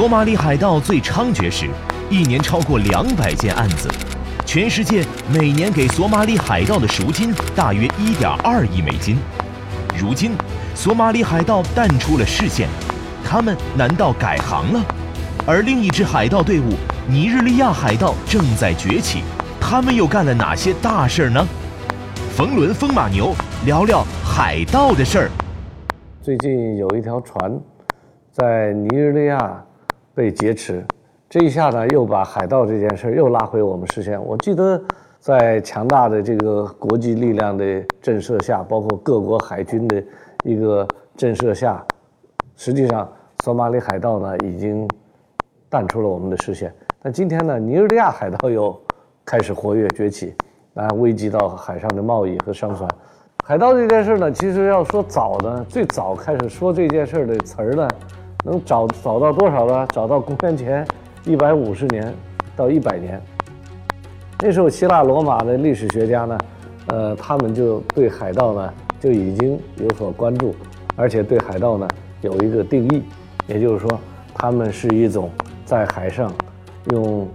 索马里海盗最猖獗时，一年超过两百件案子，全世界每年给索马里海盗的赎金大约一点二亿美金。如今，索马里海盗淡出了视线，他们难道改行了？而另一支海盗队伍——尼日利亚海盗正在崛起，他们又干了哪些大事儿呢？冯仑风马牛聊聊海盗的事儿。最近有一条船在尼日利亚被劫持，这一下呢又把海盗这件事又拉回我们视线。我记得在强大的这个国际力量的震慑下，包括各国海军的一个震慑下，实际上索马里海盗呢已经淡出了我们的视线。但今天呢，尼日利亚海盗又开始活跃崛起。啊，危及到海上的贸易和商船。海盗这件事呢，其实要说早呢，最早开始说这件事的词儿呢，能找找到多少呢？找到公元前一百五十年到一百年。那时候希腊罗马的历史学家呢，呃，他们就对海盗呢就已经有所关注，而且对海盗呢有一个定义，也就是说，他们是一种在海上用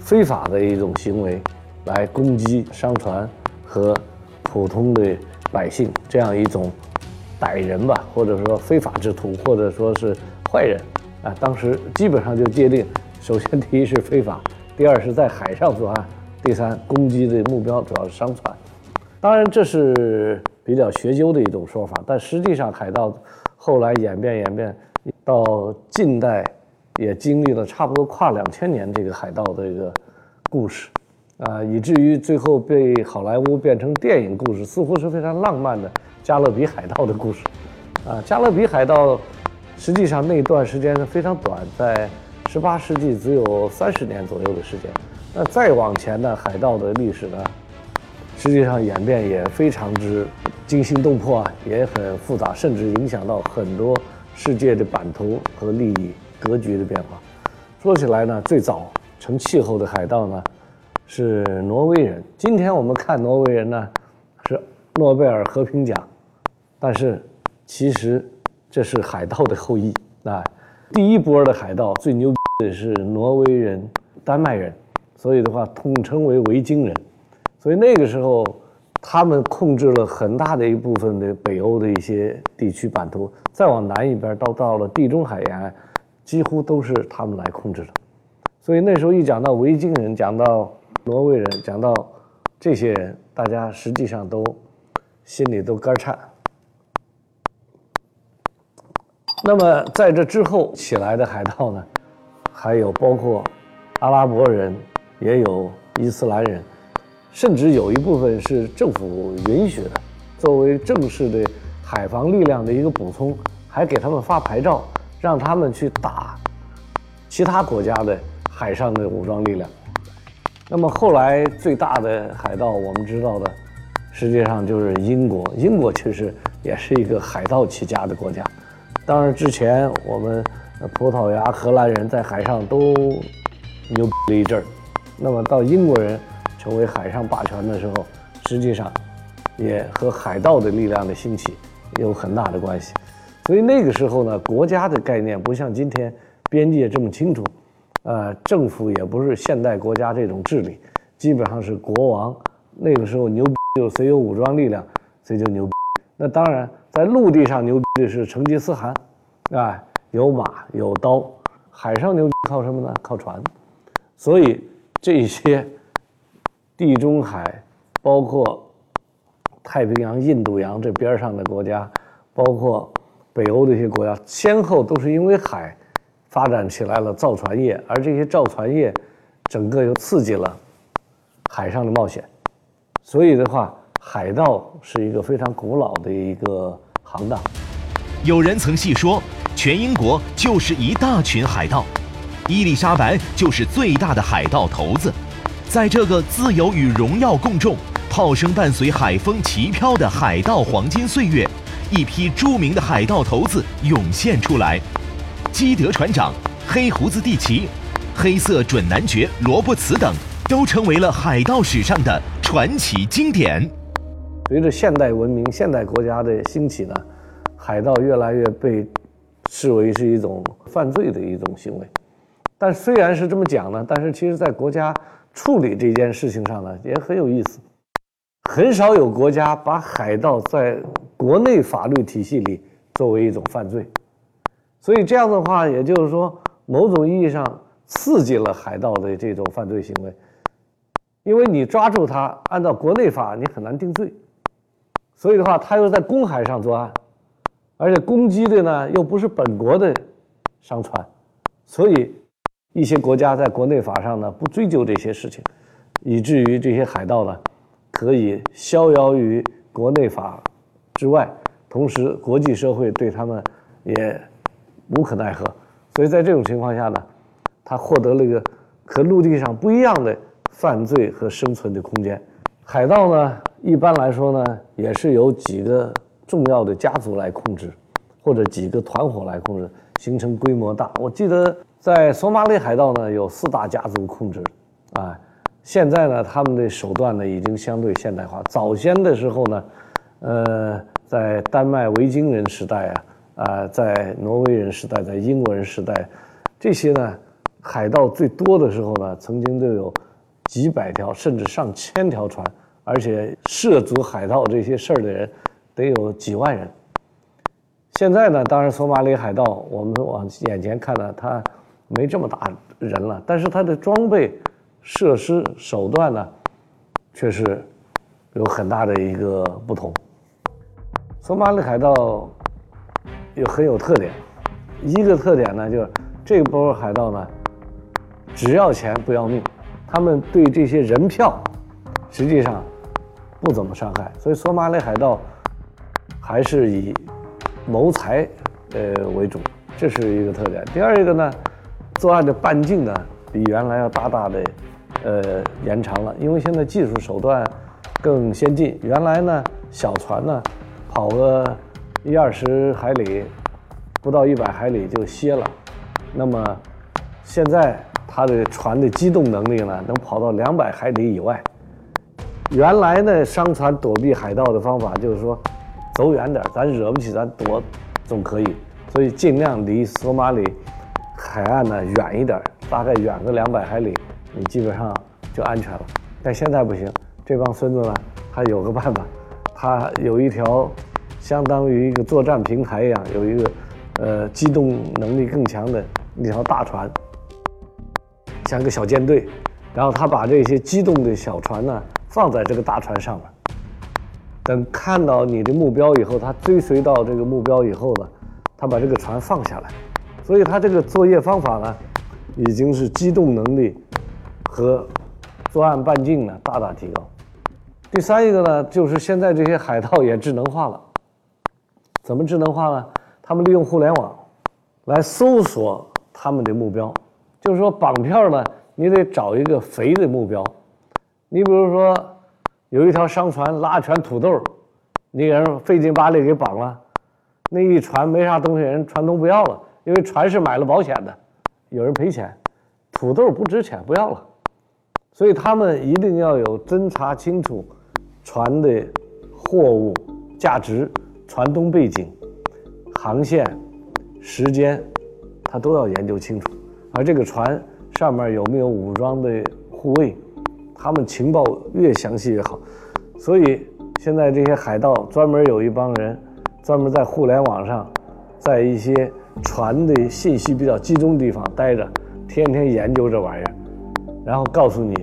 非法的一种行为。来攻击商船和普通的百姓，这样一种歹人吧，或者说非法之徒，或者说是坏人啊。当时基本上就界定：首先，第一是非法；第二是在海上作案；第三，攻击的目标主要是商船。当然，这是比较学究的一种说法，但实际上，海盗后来演变演变到近代，也经历了差不多跨两千年这个海盗的一个故事。啊，以至于最后被好莱坞变成电影故事，似乎是非常浪漫的《加勒比海盗》的故事。啊，《加勒比海盗》实际上那段时间是非常短，在18世纪只有三十年左右的时间。那再往前呢，海盗的历史呢，实际上演变也非常之惊心动魄啊，也很复杂，甚至影响到很多世界的版图和利益格局的变化。说起来呢，最早成气候的海盗呢。是挪威人。今天我们看挪威人呢，是诺贝尔和平奖，但是其实这是海盗的后裔啊。第一波的海盗最牛逼的是挪威人、丹麦人，所以的话统称为维京人。所以那个时候他们控制了很大的一部分的北欧的一些地区版图，再往南一边到到了地中海沿岸，几乎都是他们来控制的。所以那时候一讲到维京人，讲到挪威人讲到这些人，大家实际上都心里都肝颤。那么在这之后起来的海盗呢，还有包括阿拉伯人，也有伊斯兰人，甚至有一部分是政府允许的，作为正式的海防力量的一个补充，还给他们发牌照，让他们去打其他国家的海上的武装力量。那么后来最大的海盗，我们知道的，实际上就是英国。英国其实也是一个海盗起家的国家。当然之前我们葡萄牙、荷兰人在海上都牛逼了一阵儿。那么到英国人成为海上霸权的时候，实际上也和海盗的力量的兴起有很大的关系。所以那个时候呢，国家的概念不像今天边界这么清楚。呃，政府也不是现代国家这种治理，基本上是国王。那个时候牛逼就谁有武装力量，谁就牛逼。那当然，在陆地上牛逼的是成吉思汗，啊，有马有刀。海上牛逼靠什么呢？靠船。所以这些地中海，包括太平洋、印度洋这边上的国家，包括北欧的一些国家，先后都是因为海。发展起来了造船业，而这些造船业，整个又刺激了海上的冒险，所以的话，海盗是一个非常古老的一个行当。有人曾细说，全英国就是一大群海盗，伊丽莎白就是最大的海盗头子。在这个自由与荣耀共重、炮声伴随海风齐飘的海盗黄金岁月，一批著名的海盗头子涌现出来。基德船长、黑胡子蒂奇、黑色准男爵罗伯茨等，都成为了海盗史上的传奇经典。随着现代文明、现代国家的兴起呢，海盗越来越被视为是一种犯罪的一种行为。但虽然是这么讲呢，但是其实在国家处理这件事情上呢，也很有意思。很少有国家把海盗在国内法律体系里作为一种犯罪，所以这样的话，也就是说，某种意义上刺激了海盗的这种犯罪行为。因为你抓住他，按照国内法，你很难定罪。所以的话，他又在公海上作案，而且攻击的呢又不是本国的商船，所以一些国家在国内法上呢不追究这些事情，以至于这些海盗呢。可以逍遥于国内法之外，同时国际社会对他们也无可奈何，所以在这种情况下呢，他获得了一个和陆地上不一样的犯罪和生存的空间。海盗呢，一般来说呢，也是由几个重要的家族来控制，或者几个团伙来控制，形成规模大。我记得在索马里海盗呢，有四大家族控制，啊。现在呢，他们的手段呢已经相对现代化。早先的时候呢，呃，在丹麦维京人时代啊，啊，在挪威人时代，在英国人时代，这些呢，海盗最多的时候呢，曾经都有几百条甚至上千条船，而且涉足海盗这些事儿的人得有几万人。现在呢，当然索马里海盗，我们往眼前看呢，他没这么大人了，但是他的装备。设施手段呢，却是有很大的一个不同。索马里海盗有很有特点，一个特点呢，就是这波海盗呢，只要钱不要命，他们对这些人票实际上不怎么伤害，所以索马里海盗还是以谋财呃为主，这是一个特点。第二一个呢，作案的半径呢，比原来要大大的。呃，延长了，因为现在技术手段更先进。原来呢，小船呢，跑个一二十海里，不到一百海里就歇了。那么现在它的船的机动能力呢，能跑到两百海里以外。原来呢，商船躲避海盗的方法就是说，走远点，咱惹不起，咱躲总可以。所以尽量离索马里海岸呢远一点，大概远个两百海里。你基本上就安全了，但现在不行。这帮孙子呢，他有个办法，他有一条相当于一个作战平台一样，有一个呃机动能力更强的一条大船，像个小舰队。然后他把这些机动的小船呢放在这个大船上面，等看到你的目标以后，他追随到这个目标以后呢，他把这个船放下来。所以他这个作业方法呢，已经是机动能力。和作案半径呢大大提高。第三一个呢，就是现在这些海盗也智能化了。怎么智能化呢？他们利用互联网来搜索他们的目标。就是说绑票呢，你得找一个肥的目标。你比如说有一条商船拉全土豆，你给人费劲巴力给绑了，那一船没啥东西，人船东不要了，因为船是买了保险的，有人赔钱，土豆不值钱，不要了。所以他们一定要有侦查清楚船的货物价值、船东背景、航线、时间，他都要研究清楚。而这个船上面有没有武装的护卫，他们情报越详细越好。所以现在这些海盗专门有一帮人，专门在互联网上，在一些船的信息比较集中的地方待着，天天研究这玩意儿。然后告诉你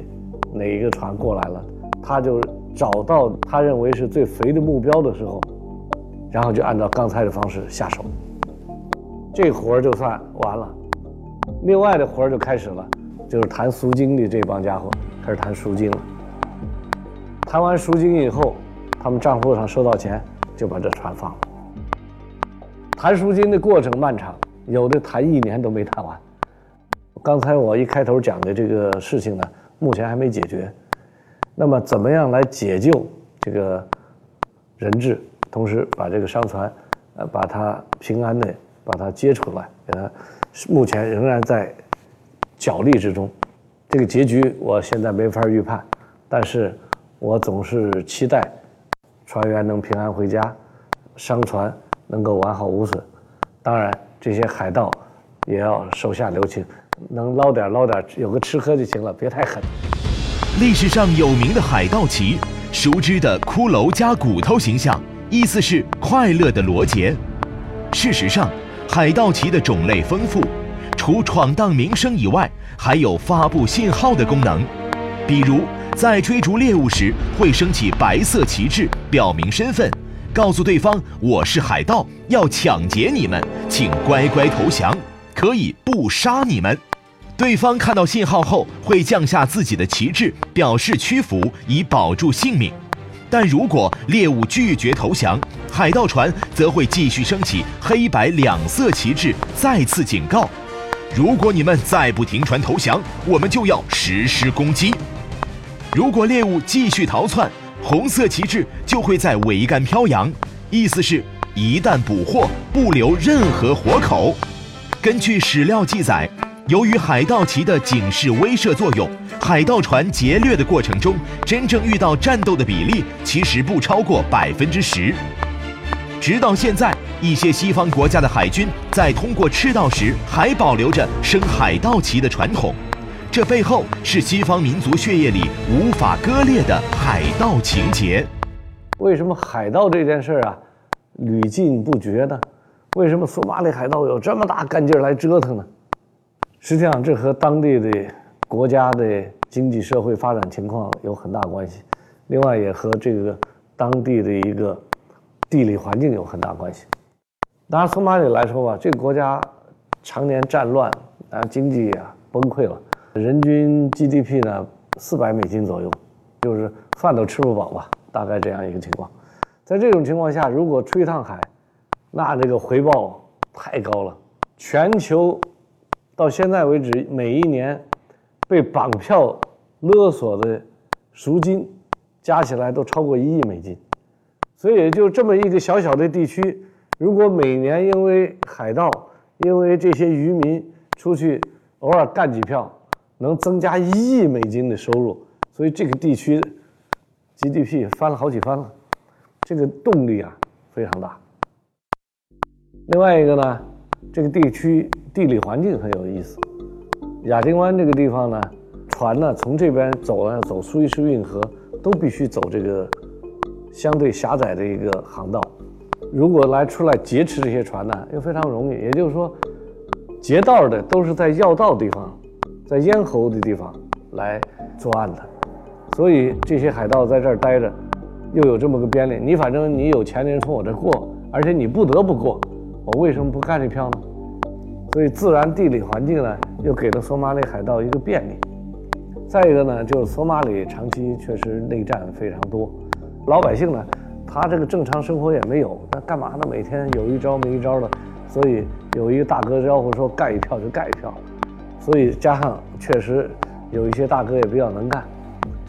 哪一个船过来了，他就找到他认为是最肥的目标的时候，然后就按照刚才的方式下手，这活儿就算完了。另外的活儿就开始了，就是谈赎金的这帮家伙开始谈赎金了。谈完赎金以后，他们账户上收到钱，就把这船放了。谈赎金的过程漫长，有的谈一年都没谈完。刚才我一开头讲的这个事情呢，目前还没解决。那么，怎么样来解救这个人质，同时把这个商船，呃，把它平安的把它接出来，给它，目前仍然在角力之中。这个结局我现在没法预判，但是我总是期待船员能平安回家，商船能够完好无损。当然，这些海盗也要手下留情。能捞点捞点，有个吃喝就行了，别太狠。历史上有名的海盗旗，熟知的骷髅加骨头形象，意思是快乐的罗杰。事实上，海盗旗的种类丰富，除闯荡名声以外，还有发布信号的功能。比如，在追逐猎物时，会升起白色旗帜，表明身份，告诉对方我是海盗，要抢劫你们，请乖乖投降，可以不杀你们。对方看到信号后，会降下自己的旗帜，表示屈服，以保住性命。但如果猎物拒绝投降，海盗船则会继续升起黑白两色旗帜，再次警告：如果你们再不停船投降，我们就要实施攻击。如果猎物继续逃窜，红色旗帜就会在桅杆飘扬，意思是一旦捕获，不留任何活口。根据史料记载，由于海盗旗的警示威慑作用，海盗船劫掠的过程中，真正遇到战斗的比例其实不超过百分之十。直到现在，一些西方国家的海军在通过赤道时，还保留着升海盗旗的传统。这背后是西方民族血液里无法割裂的海盗情节。为什么海盗这件事啊屡禁不绝呢？为什么索马里海盗有这么大干劲来折腾呢？实际上，这和当地的国家的经济社会发展情况有很大关系，另外也和这个当地的一个地理环境有很大关系。拿索马里来说吧，这个国家常年战乱，啊，经济啊崩溃了。人均 GDP 呢，四百美金左右，就是饭都吃不饱吧，大概这样一个情况。在这种情况下，如果出一趟海，那这个回报太高了。全球到现在为止，每一年被绑票勒索的赎金加起来都超过一亿美金。所以，就这么一个小小的地区，如果每年因为海盗，因为这些渔民出去偶尔干几票，能增加一亿美金的收入，所以这个地区 GDP 翻了好几番了，这个动力啊非常大。另外一个呢，这个地区地理环境很有意思。亚丁湾这个地方呢，船呢从这边走呢走苏伊士运河，都必须走这个相对狭窄的一个航道。如果来出来劫持这些船呢，又非常容易。也就是说，劫道的都是在要道地方。在咽喉的地方来作案的，所以这些海盗在这儿待着，又有这么个便利。你反正你有钱的人从我这过，而且你不得不过，我为什么不干这票呢？所以自然地理环境呢，又给了索马里海盗一个便利。再一个呢，就是索马里长期确实内战非常多，老百姓呢，他这个正常生活也没有，那干嘛呢？每天有一招没一招的，所以有一个大哥招呼说干一票就干一票。所以加上确实有一些大哥也比较能干，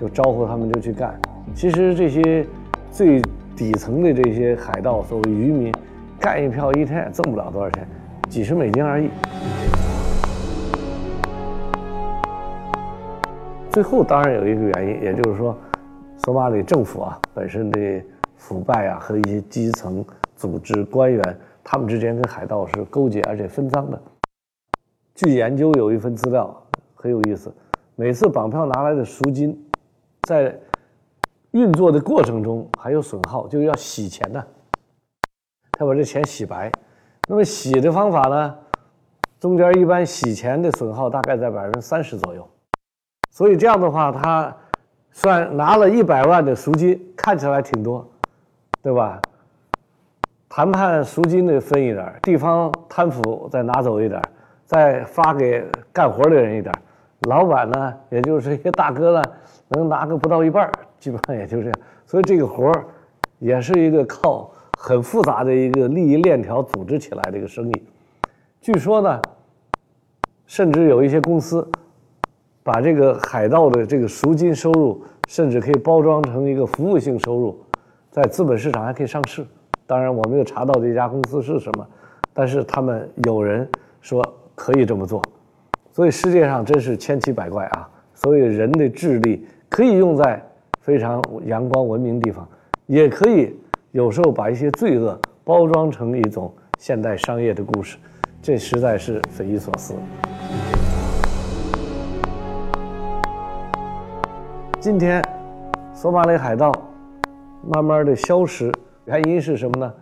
就招呼他们就去干。其实这些最底层的这些海盗，作为渔民，干一票一天也挣不了多少钱，几十美金而已。最后当然有一个原因，也就是说，索马里政府啊本身的腐败啊和一些基层组织官员，他们之间跟海盗是勾结而且分赃的。据研究，有一份资料很有意思。每次绑票拿来的赎金，在运作的过程中还有损耗，就要洗钱呢。他把这钱洗白。那么洗的方法呢？中间一般洗钱的损耗大概在百分之三十左右。所以这样的话，他算拿了一百万的赎金，看起来挺多，对吧？谈判赎金的分一点，地方贪腐再拿走一点。再发给干活的人一点，老板呢，也就是一些大哥呢，能拿个不到一半基本上也就这样。所以这个活儿也是一个靠很复杂的一个利益链条组织起来的一个生意。据说呢，甚至有一些公司把这个海盗的这个赎金收入，甚至可以包装成一个服务性收入，在资本市场还可以上市。当然我没有查到这家公司是什么，但是他们有人说可以这么做。所以世界上真是千奇百怪啊。所以人的智力可以用在非常阳光文明地方，也可以有时候把一些罪恶包装成一种现代商业的故事。这实在是匪夷所思。今天索马里海盗。慢慢的消失，原因是什么呢？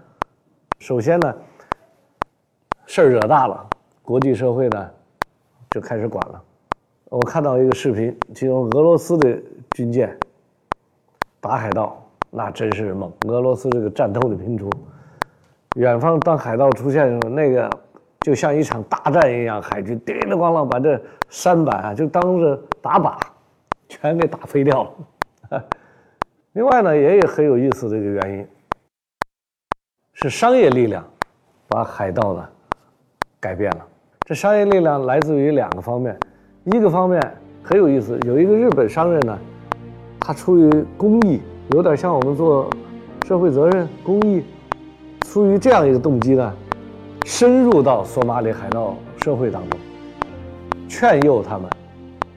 首先呢，事儿惹大了，国际社会呢就开始管了。我看到一个视频，就俄罗斯的军舰打海盗，那真是猛！俄罗斯这个战斗的民族，远方当海盗出现的时候，那个就像一场大战一样，海军叮叮咣啷把这舢板啊就当着打靶，全给打飞掉了。另外呢，也有很有意思的一个原因，是商业力量把海盗呢改变了。这商业力量来自于两个方面。一个方面很有意思，有一个日本商人呢，他出于公益，有点像我们做社会责任公益，出于这样一个动机呢，深入到索马里海盗社会当中，劝诱他们，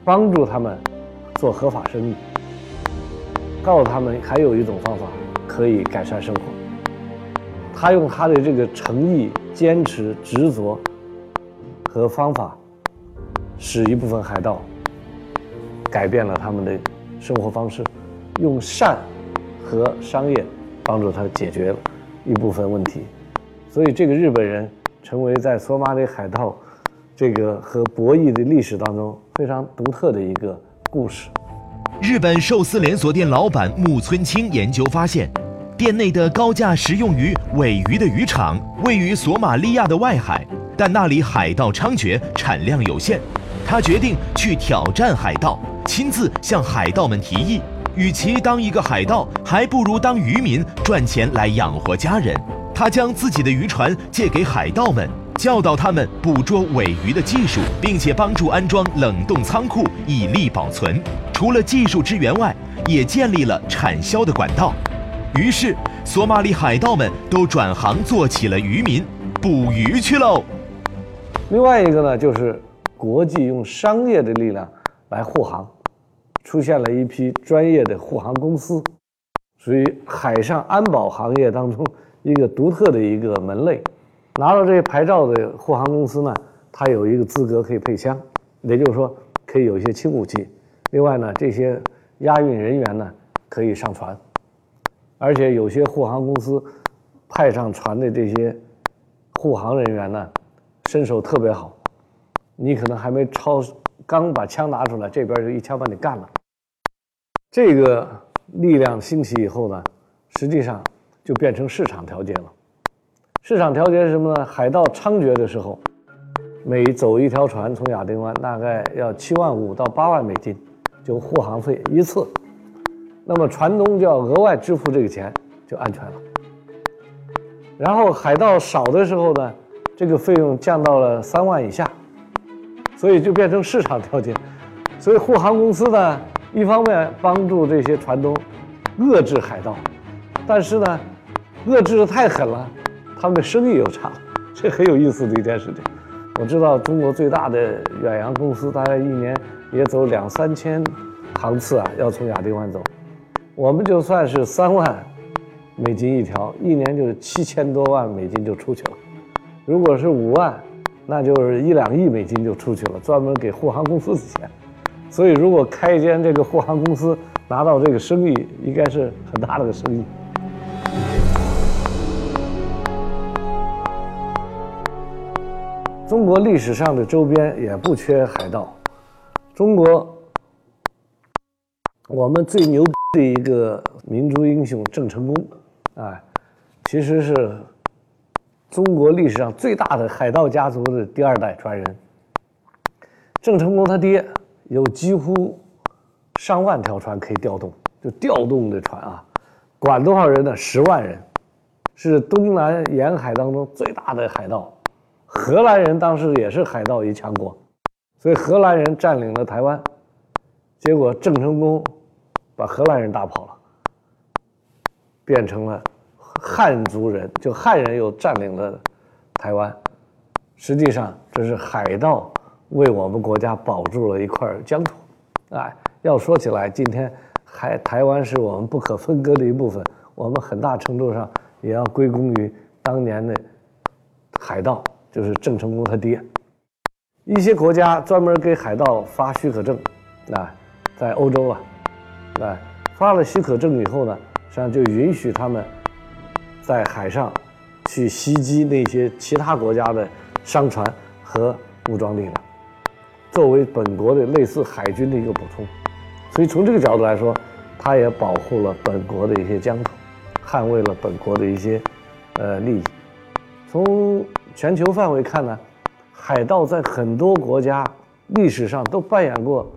帮助他们做合法生意，告诉他们还有一种方法可以改善生活。他用他的这个诚意、坚持、执着和方法。使一部分海盗改变了他们的生活方式，用善和商业帮助他解决了一部分问题，所以这个日本人成为在索马里海盗这个和博弈的历史当中非常独特的一个故事。日本寿司连锁店老板木村清研究发现，店内的高价食用鱼尾鱼的渔场位于索马利亚的外海，但那里海盗猖獗，产量有限。他决定去挑战海盗，亲自向海盗们提议：与其当一个海盗，还不如当渔民赚钱来养活家人。他将自己的渔船借给海盗们，教导他们捕捉尾鱼的技术，并且帮助安装冷冻仓库以利保存。除了技术支援外，也建立了产销的管道。于是，索马里海盗们都转行做起了渔民，捕鱼去喽。另外一个呢，就是。国际用商业的力量来护航，出现了一批专业的护航公司，属于海上安保行业当中一个独特的一个门类。拿到这些牌照的护航公司呢，它有一个资格可以配枪，也就是说可以有一些轻武器。另外呢，这些押运人员呢可以上船，而且有些护航公司派上船的这些护航人员呢，身手特别好。你可能还没超，刚把枪拿出来，这边就一枪把你干了。这个力量兴起以后呢，实际上就变成市场调节了。市场调节是什么呢？海盗猖獗的时候，每走一条船从亚丁湾，大概要七万五到八万美金，就护航费一次。那么船东就要额外支付这个钱，就安全了。然后海盗少的时候呢，这个费用降到了三万以下。所以就变成市场调节，所以护航公司呢，一方面帮助这些船东遏制海盗，但是呢，遏制的太狠了，他们的生意又差，这很有意思的一件事情。我知道中国最大的远洋公司大概一年也走两三千航次啊，要从亚丁湾走，我们就算是三万美金一条，一年就是七千多万美金就出去了，如果是五万。那就是一两亿美金就出去了，专门给护航公司的钱。所以，如果开一间这个护航公司，拿到这个生意，应该是很大的个生意。中国历史上的周边也不缺海盗。中国，我们最牛的一个民族英雄郑成功，哎，其实是。中国历史上最大的海盗家族的第二代传人，郑成功他爹有几乎上万条船可以调动，就调动的船啊，管多少人呢？十万人，是东南沿海当中最大的海盗。荷兰人当时也是海盗一强国，所以荷兰人占领了台湾，结果郑成功把荷兰人打跑了，变成了。汉族人就汉人又占领了台湾，实际上这是海盗为我们国家保住了一块疆土。哎，要说起来，今天海台湾是我们不可分割的一部分，我们很大程度上也要归功于当年的海盗，就是郑成功他爹。一些国家专门给海盗发许可证，啊，在欧洲啊，啊，发了许可证以后呢，实际上就允许他们在海上去袭击那些其他国家的商船和武装力量，作为本国的类似海军的一个补充。所以从这个角度来说，它也保护了本国的一些疆土，捍卫了本国的一些呃利益。从全球范围看呢，海盗在很多国家历史上都扮演过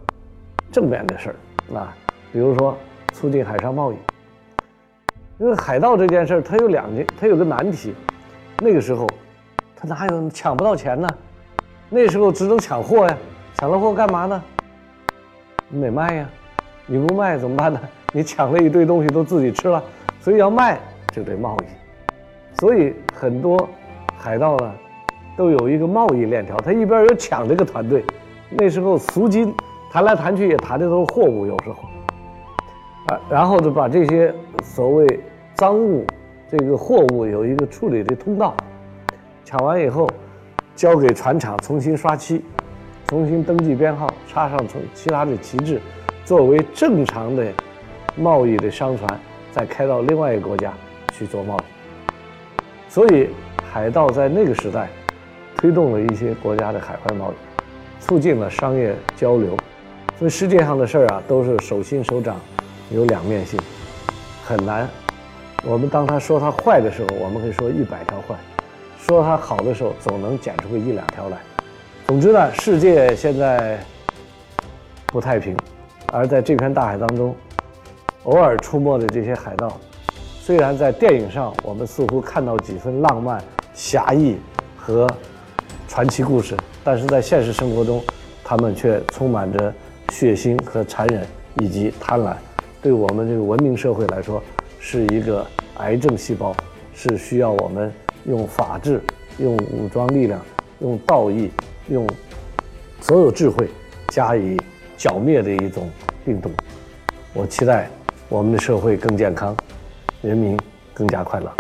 正面的事儿啊，比如说促进海上贸易。因为海盗这件事儿，它有两件，它有个难题，那个时候他哪有抢不到钱呢？那时候只能抢货呀，抢了货干嘛呢？你得卖呀，你不卖怎么办呢？你抢了一堆东西都自己吃了，所以要卖就得贸易，所以很多。海盗呢，都有一个贸易链条，他一边有抢这个团队，那时候赎金谈来谈去也谈的都是货物，有时候，啊，然后就把这些所谓赃物，这个货物有一个处理的通道，抢完以后，交给船厂重新刷漆，重新登记编号，插上从其他的旗帜，作为正常的贸易的商船，再开到另外一个国家去做贸易，所以。海盗在那个时代，推动了一些国家的海外贸易，促进了商业交流。所以世界上的事儿啊，都是手心手掌，有两面性，很难。我们当他说他坏的时候，我们可以说一百条坏；说他好的时候，总能捡出个一两条来。总之呢，世界现在不太平，而在这片大海当中，偶尔出没的这些海盗，虽然在电影上我们似乎看到几分浪漫。侠义和传奇故事，但是在现实生活中，他们却充满着血腥和残忍以及贪婪，对我们这个文明社会来说是一个癌症细胞，是需要我们用法治、用武装力量、用道义、用所有智慧加以剿灭的一种病毒。我期待我们的社会更健康，人民更加快乐。